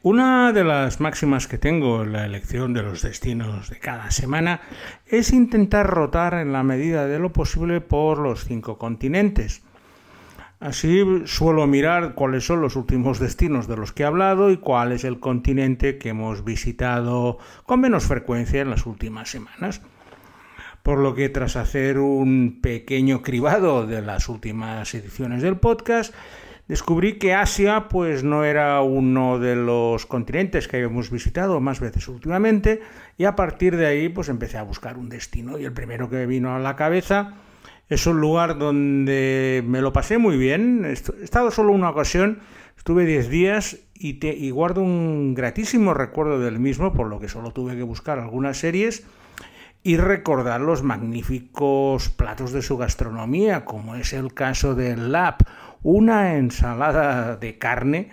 Una de las máximas que tengo en la elección de los destinos de cada semana es intentar rotar en la medida de lo posible por los cinco continentes. Así suelo mirar cuáles son los últimos destinos de los que he hablado y cuál es el continente que hemos visitado con menos frecuencia en las últimas semanas. Por lo que tras hacer un pequeño cribado de las últimas ediciones del podcast, descubrí que Asia pues no era uno de los continentes que habíamos visitado más veces últimamente y a partir de ahí pues empecé a buscar un destino y el primero que vino a la cabeza es un lugar donde me lo pasé muy bien, he estado solo una ocasión, estuve 10 días y, y guardo un gratísimo recuerdo del mismo, por lo que solo tuve que buscar algunas series y recordar los magníficos platos de su gastronomía, como es el caso del Lab, una ensalada de carne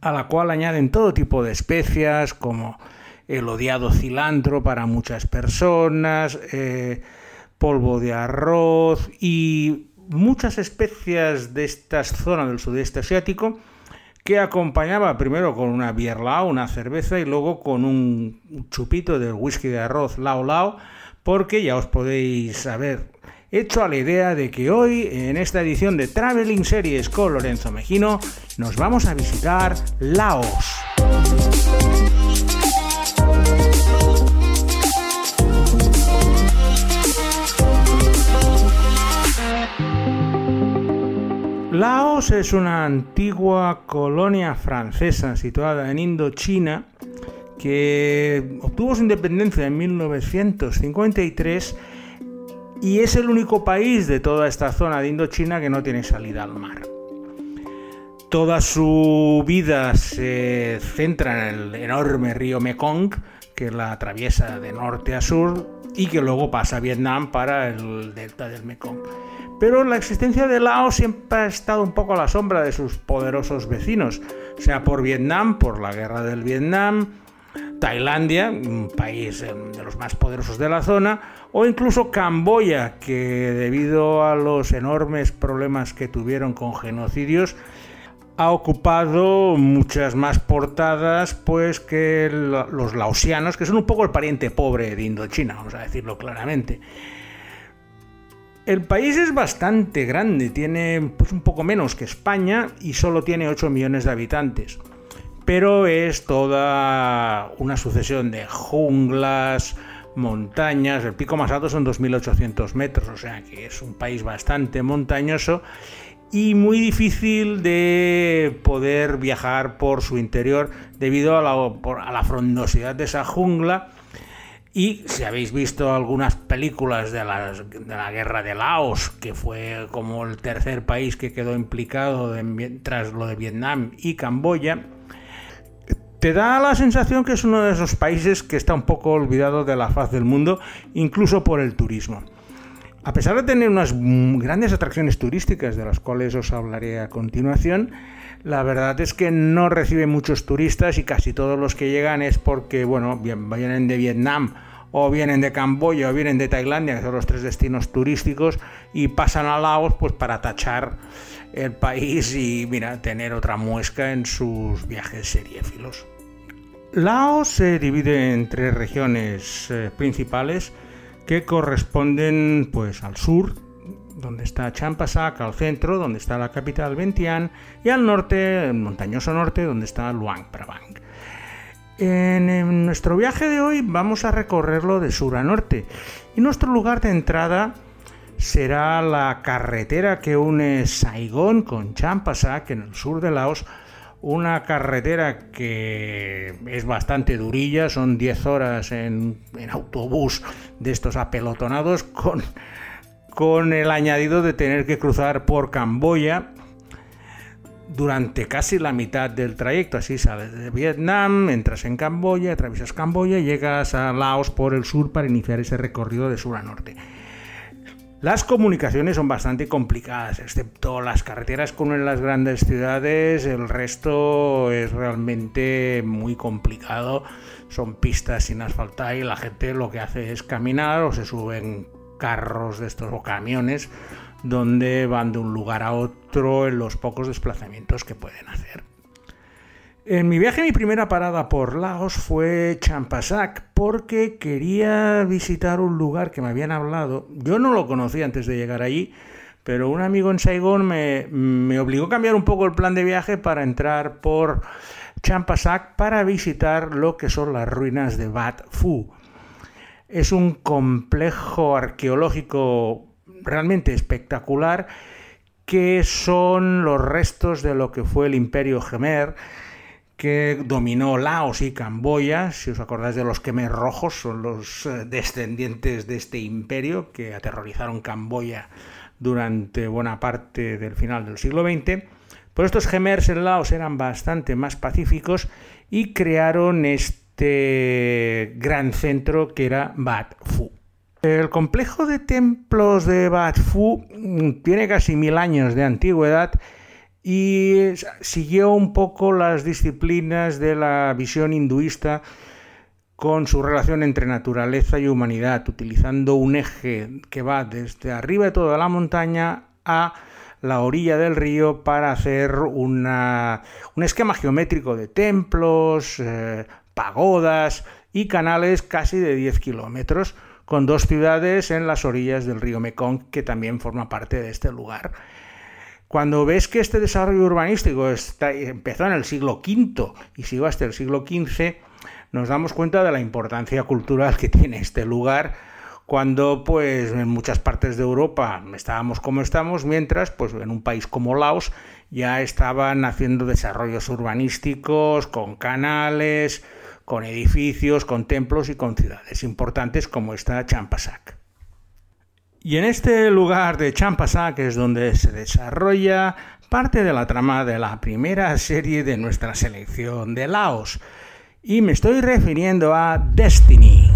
a la cual añaden todo tipo de especias como el odiado cilantro para muchas personas, eh, polvo de arroz y muchas especias de esta zona del sudeste asiático que acompañaba primero con una bierlao, una cerveza y luego con un chupito de whisky de arroz lao lao, porque ya os podéis saber hecho a la idea de que hoy, en esta edición de Traveling Series con Lorenzo Mejino, nos vamos a visitar Laos. Laos es una antigua colonia francesa situada en Indochina que obtuvo su independencia en 1953 y es el único país de toda esta zona de Indochina que no tiene salida al mar. Toda su vida se centra en el enorme río Mekong, que la atraviesa de norte a sur y que luego pasa a Vietnam para el delta del Mekong. Pero la existencia de Laos siempre ha estado un poco a la sombra de sus poderosos vecinos, sea por Vietnam, por la guerra del Vietnam, Tailandia, un país em, de los más poderosos de la zona, o incluso Camboya, que debido a los enormes problemas que tuvieron con genocidios, ha ocupado muchas más portadas pues que los laosianos, que son un poco el pariente pobre de Indochina, vamos a decirlo claramente. El país es bastante grande, tiene pues, un poco menos que España y solo tiene 8 millones de habitantes pero es toda una sucesión de junglas, montañas, el pico más alto son 2.800 metros, o sea que es un país bastante montañoso y muy difícil de poder viajar por su interior debido a la, frondosidad de esa jungla. Y si habéis visto algunas películas de la, de la, guerra de Laos, que fue como el tercer país que quedó implicado tras lo de Vietnam y Camboya, te da la sensación que es uno de esos países que está un poco olvidado de la faz del mundo, incluso por el turismo. A pesar de tener unas grandes atracciones turísticas de las cuales os hablaré a continuación, la verdad es que no recibe muchos turistas y casi todos los que llegan es porque, bueno, vienen de Vietnam o vienen de Camboya o vienen de Tailandia, que son los tres destinos turísticos, y pasan a Laos pues para tachar el país y mira, tener otra muesca en sus viajes seriéfilos. Laos se divide en tres regiones eh, principales que corresponden pues al sur, donde está Champasak, al centro, donde está la capital Vientiane, y al norte, el montañoso norte, donde está Luang Prabang. En, nuestro viaje de hoy vamos a recorrerlo de sur a norte y nuestro lugar de entrada será la carretera que une Saigón con Champasak en el sur de Laos una carretera que es bastante durilla, son 10 horas en, autobús de estos apelotonados con, con el añadido de tener que cruzar por Camboya durante casi la mitad del trayecto. Así sales de Vietnam, entras en Camboya, atraviesas Camboya y llegas a Laos por el sur para iniciar ese recorrido de sur a norte. Las comunicaciones son bastante complicadas, excepto las carreteras con las grandes ciudades, el resto es realmente muy complicado. Son pistas sin asfaltar y la gente lo que hace es caminar o se suben carros de estos o camiones donde van de un lugar a otro en los pocos desplazamientos que pueden hacer. En mi viaje, mi primera parada por Laos fue Champasak, porque quería visitar un lugar que me habían hablado. Yo no lo conocía antes de llegar allí, pero un amigo en Saigón me, obligó a cambiar un poco el plan de viaje para entrar por Champasak para visitar lo que son las ruinas de Bat Phu. Es un complejo arqueológico realmente espectacular que son los restos de lo que fue el imperio Gemer que dominó Laos y Camboya, si os acordáis de los Khmer rojos, son los eh, descendientes de este imperio que aterrorizaron Camboya durante buena parte del final del siglo XX. Pues estos Khmers en Laos eran bastante más pacíficos y crearon este gran centro que era Bat Phu. El complejo de templos de Bat Phu mm, tiene casi mil años de antigüedad y siguió un poco las disciplinas de la visión hinduista con su relación entre naturaleza y humanidad, utilizando un eje que va desde arriba de toda la montaña a la orilla del río para hacer un esquema geométrico de templos, eh, pagodas y canales casi de 10 kilómetros, con dos ciudades en las orillas del río Mekong que también forma parte de este lugar. Cuando ves que este desarrollo urbanístico empezó en el siglo V y siguió hasta el siglo XV, nos damos cuenta de la importancia cultural que tiene este lugar cuando pues en muchas partes de Europa estábamos como estamos, mientras pues en un país como Laos ya estaban haciendo desarrollos urbanísticos con canales, con edificios, con templos y con ciudades importantes como esta Champasak. Y en este lugar de Champasak es donde se desarrolla parte de la trama de la primera serie de nuestra selección de Laos. Y me estoy refiriendo a Destiny.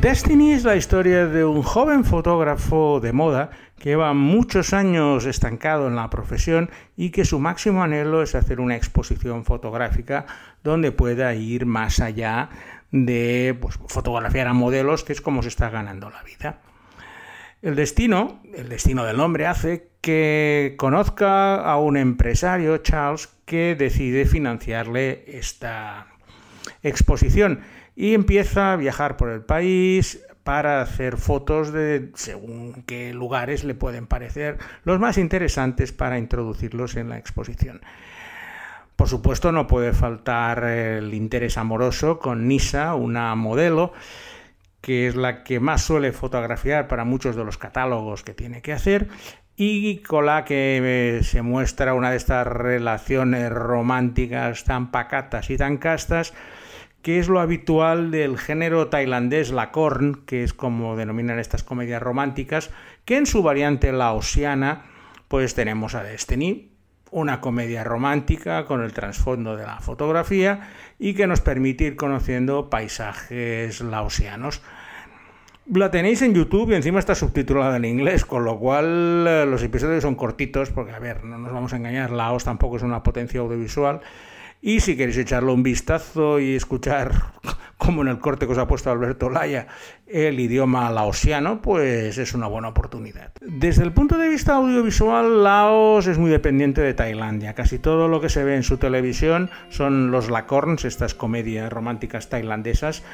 Destiny es la historia de un joven fotógrafo de moda que lleva muchos años estancado en la profesión y que su máximo anhelo es hacer una exposición fotográfica donde pueda ir más allá de pues, fotografiar a modelos, que es como se está ganando la vida. El destino, el destino del nombre, hace que conozca a un empresario, Charles, que decide financiarle esta exposición y empieza a viajar por el país para hacer fotos de según qué lugares le pueden parecer los más interesantes para introducirlos en la exposición. Por supuesto no puede faltar el interés amoroso con Nisa, una modelo que es la que más suele fotografiar para muchos de los catálogos que tiene que hacer y con la que se muestra una de estas relaciones románticas tan pacatas y tan castas que es lo habitual del género tailandés la corn, que es como denominan estas comedias románticas, que en su variante laosiana, pues tenemos a Destiny, una comedia romántica con el trasfondo de la fotografía y que nos permite ir conociendo paisajes laosianos. La tenéis en YouTube y encima está subtitulada en inglés, con lo cual eh, los episodios son cortitos, porque a ver, no nos vamos a engañar, Laos tampoco es una potencia audiovisual y si queréis echarle un vistazo y escuchar, como en el corte que os ha puesto Alberto Laya, el idioma laosiano, pues es una buena oportunidad. Desde el punto de vista audiovisual, Laos es muy dependiente de Tailandia. Casi todo lo que se ve en su televisión son los lacorns, estas comedias románticas tailandesas,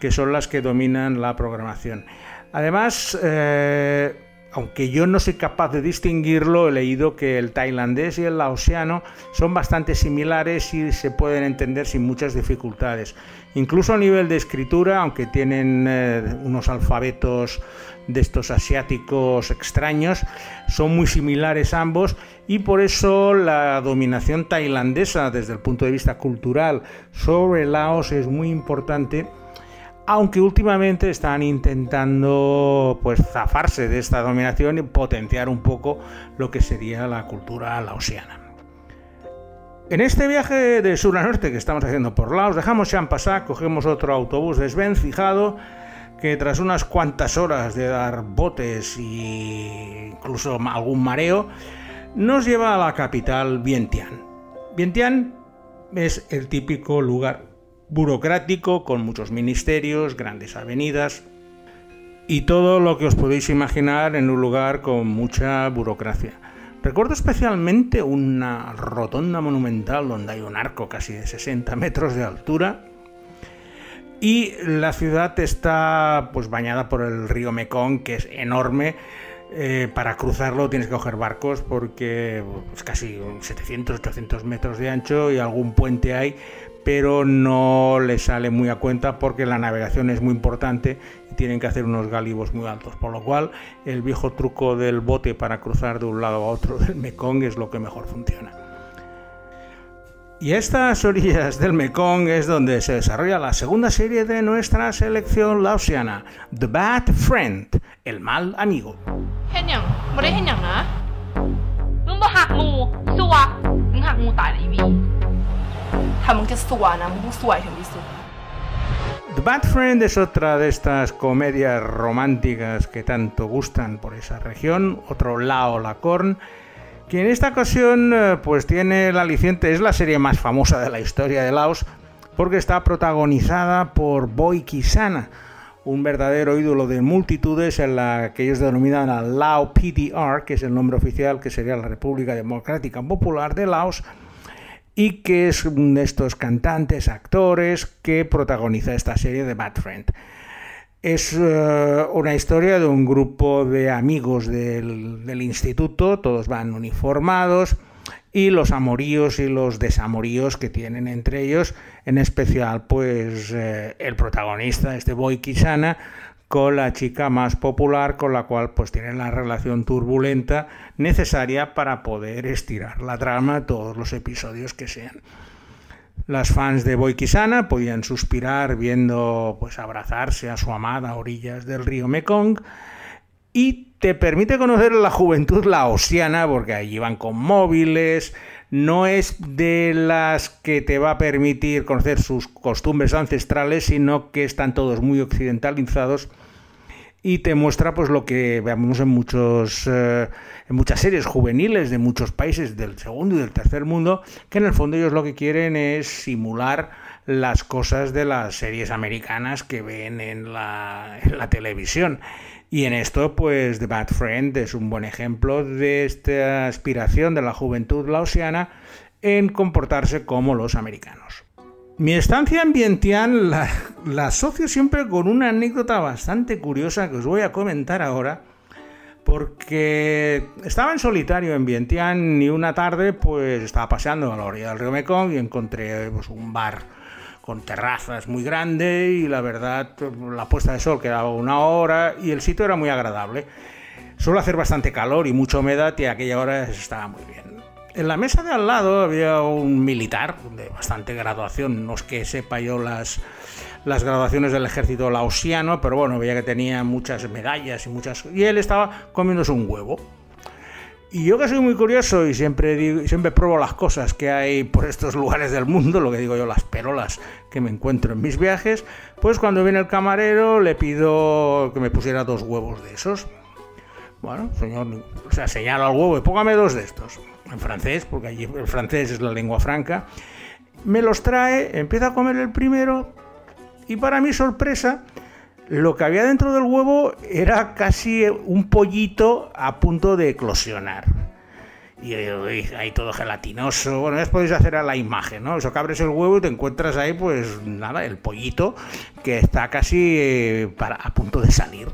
que son las que dominan la programación. Además, eh, aunque yo no soy capaz de distinguirlo, he leído que el tailandés y el laosiano son bastante similares y se pueden entender sin muchas dificultades. Incluso a nivel de escritura, aunque tienen eh, unos alfabetos de estos asiáticos extraños, son muy similares ambos y por eso la dominación tailandesa desde el punto de vista cultural sobre Laos es muy importante aunque últimamente están intentando pues zafarse de esta dominación y potenciar un poco lo que sería la cultura laosiana. En este viaje de sur a norte que estamos haciendo por Laos, dejamos Champasak, cogemos otro autobús desvencijado que tras unas cuantas horas de dar botes e incluso algún mareo, nos lleva a la capital Vientiane. Vientiane es el típico lugar burocrático con muchos ministerios, grandes avenidas y todo lo que os podéis imaginar en un lugar con mucha burocracia. Recuerdo especialmente una rotonda monumental donde hay un arco casi de 60 metros de altura y la ciudad está pues bañada por el río Mekong que es enorme eh, para cruzarlo tienes que coger barcos porque es casi 700-800 metros de ancho y algún puente hay, pero no le sale muy a cuenta porque la navegación es muy importante y tienen que hacer unos galivos muy altos. Por lo cual, el viejo truco del bote para cruzar de un lado a otro del Mekong es lo que mejor funciona. Y estas orillas del Mekong es donde se desarrolla la segunda serie de nuestra selección laosiana, The Bad Friend, el mal amigo. The Bad Friend es otra de estas comedias románticas que tanto gustan por esa región, otro Lao Lacorn que en esta ocasión eh, pues tiene el aliciente, es la serie más famosa de la historia de Laos, porque está protagonizada por Boy Kisana, un verdadero ídolo de multitudes en la que ellos denominan a Lao PDR, que es el nombre oficial que sería la República Democrática Popular de Laos, y que es uno de estos cantantes, actores que protagoniza esta serie de Bad Friend. Es eh, una historia de un grupo de amigos del, instituto, todos van uniformados, y los amoríos y los desamoríos que tienen entre ellos, en especial pues eh, el protagonista, este Boy Kisana, con la chica más popular con la cual pues tienen la relación turbulenta necesaria para poder estirar la trama todos los episodios que sean. Las fans de Boikisana podían suspirar viendo pues abrazarse a su amada a orillas del río Mekong y te permite conocer la juventud laosiana porque allí van con móviles, no es de las que te va a permitir conocer sus costumbres ancestrales, sino que están todos muy occidentalizados y te muestra pues lo que vemos en muchos eh, en muchas series juveniles de muchos países del segundo y del tercer mundo que en el fondo ellos lo que quieren es simular las cosas de las series americanas que ven en la, en la televisión y en esto pues The Bad Friend es un buen ejemplo de esta aspiración de la juventud laosiana en comportarse como los americanos. Mi estancia en Vientiane la, asocio siempre con una anécdota bastante curiosa que os voy a comentar ahora, porque estaba en solitario en Vientiane y una tarde pues estaba paseando a la orilla del río Mekong y encontré pues, un bar con terrazas muy grande y la verdad la puesta de sol quedaba una hora y el sitio era muy agradable. Suele hacer bastante calor y mucha humedad y a aquella hora estaba muy bien. En la mesa de al lado había un militar de bastante graduación, no es que sepa yo las, las graduaciones del ejército laosiano, pero bueno, veía que tenía muchas medallas y muchas... Y él estaba comiéndose un huevo. Y yo que soy muy curioso y siempre, digo, siempre pruebo las cosas que hay por estos lugares del mundo, lo que digo yo, las perolas que me encuentro en mis viajes, pues cuando viene el camarero le pido que me pusiera dos huevos de esos. Bueno, señor, o sea, señalo al huevo y póngame dos de estos en francés, porque allí el francés es la lengua franca, me los trae, empieza a comer el primero y para mi sorpresa, lo que había dentro del huevo era casi un pollito a punto de eclosionar. Y ahí todo gelatinoso. Bueno, ya podéis hacer a la imagen, ¿no? Eso que abres el huevo y te encuentras ahí, pues nada, el pollito que está casi eh, para, a punto de salir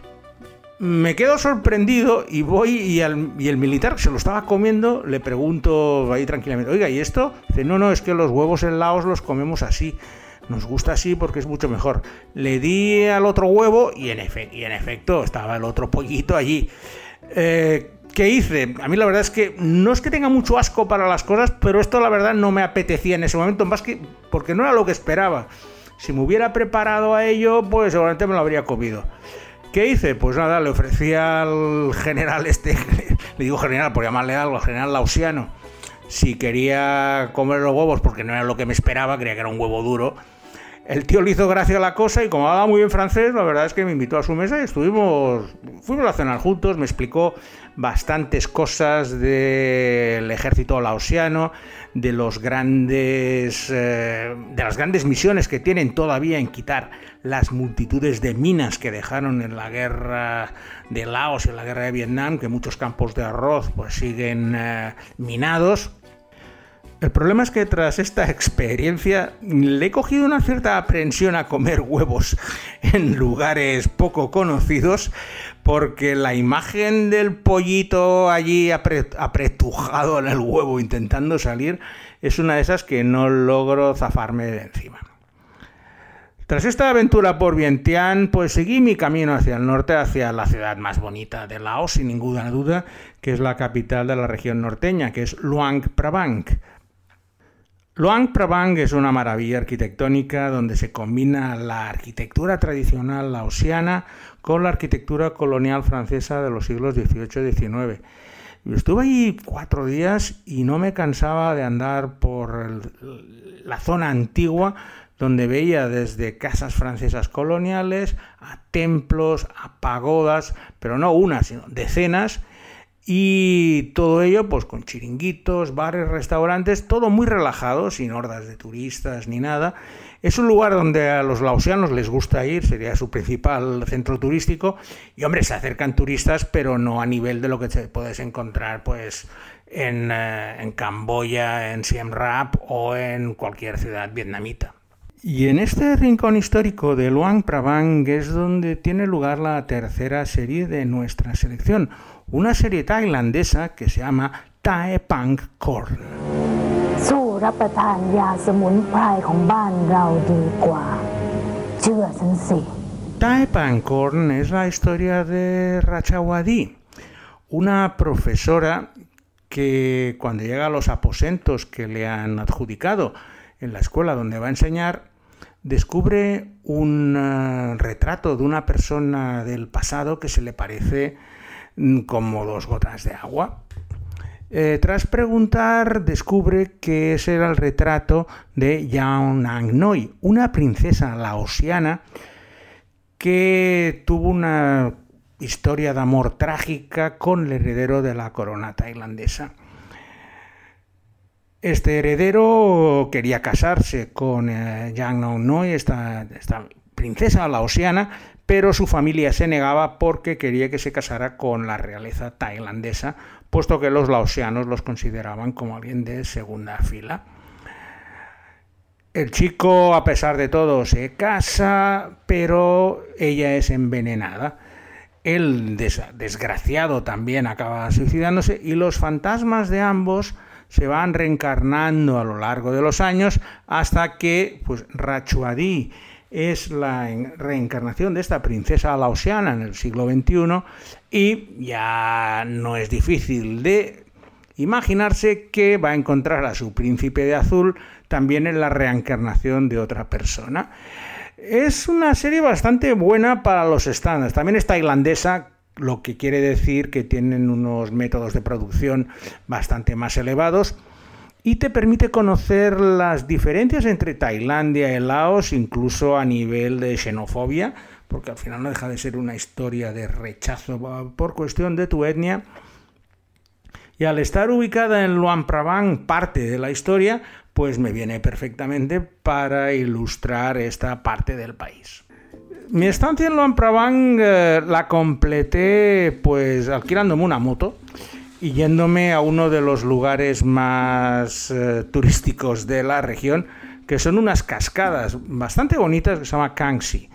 me quedo sorprendido y voy y, el militar que se lo estaba comiendo le pregunto ahí tranquilamente, oiga, ¿y esto? Dice, no, no, es que los huevos en Laos los comemos así. Nos gusta así porque es mucho mejor. Le di al otro huevo y en, efecto estaba el otro pollito allí. Eh, ¿Qué hice? A mí la verdad es que no es que tenga mucho asco para las cosas, pero esto la verdad no me apetecía en ese momento, más que porque no era lo que esperaba. Si me hubiera preparado a ello, pues seguramente me lo habría comido. ¿Qué hice? Pues nada, le ofrecí al general este, le digo general por llamarle algo, al general Lausiano, si quería comer los huevos, porque no era lo que me esperaba, creía que era un huevo duro. El tío le hizo gracia a la cosa y como hablaba muy bien francés, la verdad es que me invitó a su mesa y estuvimos, fuimos a cenar juntos, me explicó bastantes cosas del ejército laosiano, de los grandes, eh, de las grandes misiones que tienen todavía en quitar las multitudes de minas que dejaron en la guerra de Laos y en la guerra de Vietnam, que muchos campos de arroz pues siguen eh, minados el problema es que tras esta experiencia le he cogido una cierta aprensión a comer huevos en lugares poco conocidos porque la imagen del pollito allí apretujado en el huevo intentando salir es una de esas que no logro zafarme de encima. Tras esta aventura por Vientiane, pues seguí mi camino hacia el norte, hacia la ciudad más bonita de Laos, sin ninguna duda, que es la capital de la región norteña, que es Luang Prabang Luang Prabang es una maravilla arquitectónica donde se combina la arquitectura tradicional laosiana con la arquitectura colonial francesa de los siglos XVIII y XIX. estuve allí cuatro días y no me cansaba de andar por la zona antigua donde veía desde casas francesas coloniales a templos, a pagodas, pero no una, sino decenas, y todo ello, pues con chiringuitos, bares, restaurantes, todo muy relajado, sin hordas de turistas ni nada. Es un lugar donde a los laosianos les gusta ir, sería su principal centro turístico. Y hombre, se acercan turistas, pero no a nivel de lo que te puedes encontrar, pues, en, eh, en Camboya, en Siem Reap o en cualquier ciudad vietnamita. Y en este rincón histórico de Luang Prabang es donde tiene lugar la tercera serie de nuestra selección una serie tailandesa que se llama Tae Pang Korn. Tae Pang Korn es la historia de Rachawadi, una profesora que cuando llega a los aposentos que le han adjudicado en la escuela donde va a enseñar, descubre un eh, retrato de una persona del pasado que se le parece como dos gotas de agua. Eh, tras preguntar, descubre que ese era el retrato de Yao Nang Noi, una princesa laosiana que tuvo una historia de amor trágica con el heredero de la corona tailandesa. Este heredero quería casarse con eh, Yang Noi, esta, esta princesa laosiana, pero su familia se negaba porque quería que se casara con la realeza tailandesa, puesto que los laosianos los consideraban como alguien de segunda fila. El chico, a pesar de todo, se casa, pero ella es envenenada. El desgraciado también acaba suicidándose y los fantasmas de ambos se van reencarnando a lo largo de los años hasta que pues, Rachuadí es la reencarnación de esta princesa laosiana en el siglo XXI y ya no es difícil de imaginarse que va a encontrar a su príncipe de azul también en la reencarnación de otra persona. Es una serie bastante buena para los estándares. También es tailandesa, lo que quiere decir que tienen unos métodos de producción bastante más elevados y te permite conocer las diferencias entre Tailandia y Laos, incluso a nivel de xenofobia, porque al final no deja de ser una historia de rechazo por cuestión de tu etnia. Y al estar ubicada en Luang Prabang, parte de la historia, pues me viene perfectamente para ilustrar esta parte del país. Mi estancia en Luang Prabang eh, la completé pues alquilándome una moto y yéndome a uno de los lugares más eh, turísticos de la región, que son unas cascadas bastante bonitas que se llama Kangxi.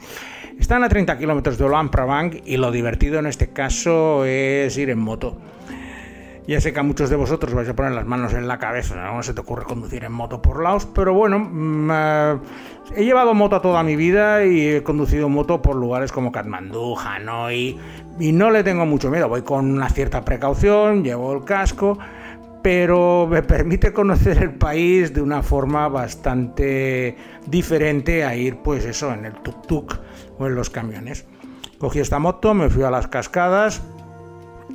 Están a 30 kilómetros de Luang Prabang y lo divertido en este caso es ir en moto. Ya sé que a muchos de vosotros vais a poner las manos en la cabeza, no se te ocurre conducir en moto por Laos, pero bueno, mm, eh, he llevado moto toda mi vida y he conducido moto por lugares como Katmandú, Hanoi, y no le tengo mucho miedo, voy con una cierta precaución, llevo el casco, pero me permite conocer el país de una forma bastante diferente a ir, pues eso, en el tuk-tuk o en los camiones. Cogí esta moto, me fui a las cascadas,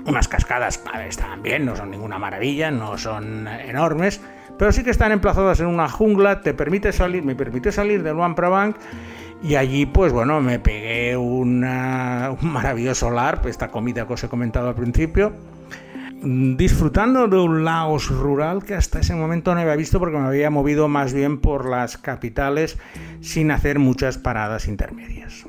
unas cascadas, están bien, no son ninguna maravilla, no son enormes, pero sí que están emplazadas en una jungla, te permite salir, me permitió salir del Luang Prabang y allí, pues bueno, me pegué un maravilloso LARP, esta comida que os he comentado al principio, disfrutando de un Laos rural que hasta ese momento no había visto porque me había movido más bien por las capitales sin hacer muchas paradas intermedias.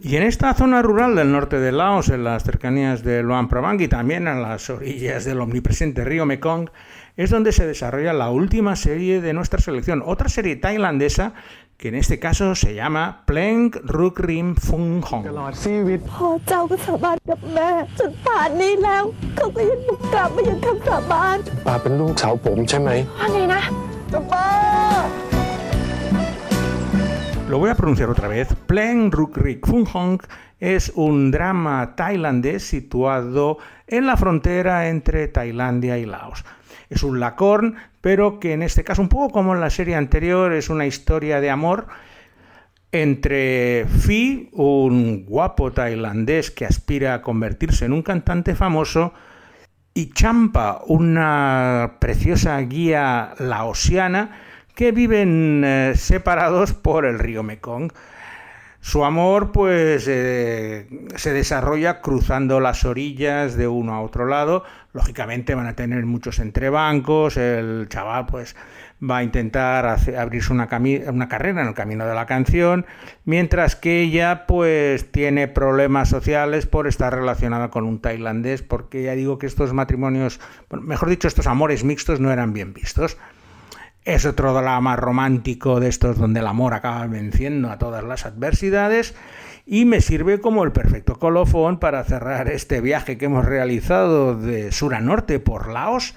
Y en esta zona rural del norte de Laos, en las cercanías de Luang Prabang y también en las orillas del omnipresente río Mekong, es donde se desarrolla la última serie de nuestra selección, otra serie tailandesa que en este caso se llama Pleng Ruk Rim Fung Hong. Lo voy a pronunciar otra vez. Pleng Ruk Rik Fung Hong es un drama tailandés situado en la frontera entre Tailandia y Laos. Es un lacorn, pero que en este caso, un poco como en la serie anterior, es una historia de amor entre Phi, un guapo tailandés que aspira a convertirse en un cantante famoso, y Champa, una preciosa guía laosiana que viven eh, separados por el río Mekong. Su amor pues eh, se desarrolla cruzando las orillas de uno a otro lado. Lógicamente van a tener muchos entrebancos. El chaval pues va a intentar abrirse una, una carrera en el camino de la canción, mientras que ella pues tiene problemas sociales por estar relacionada con un tailandés, porque ya digo que estos matrimonios, mejor dicho, estos amores mixtos no eran bien vistos. Es otro drama romántico de estos donde el amor acaba venciendo a todas las adversidades y me sirve como el perfecto colofón para cerrar este viaje que hemos realizado de sur a norte por Laos,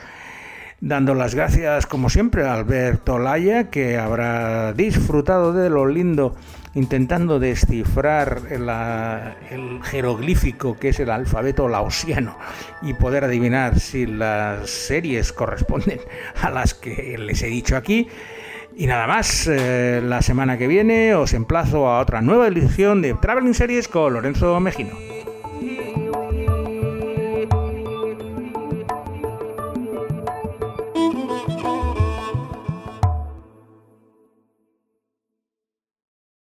dando las gracias como siempre a Alberto Laya que habrá disfrutado de lo lindo intentando descifrar el jeroglífico que es el alfabeto laosiano y poder adivinar si las series corresponden a las que les he dicho aquí. Y nada más, eh, la semana que viene os emplazo a otra nueva edición de Traveling Series con Lorenzo Mejino.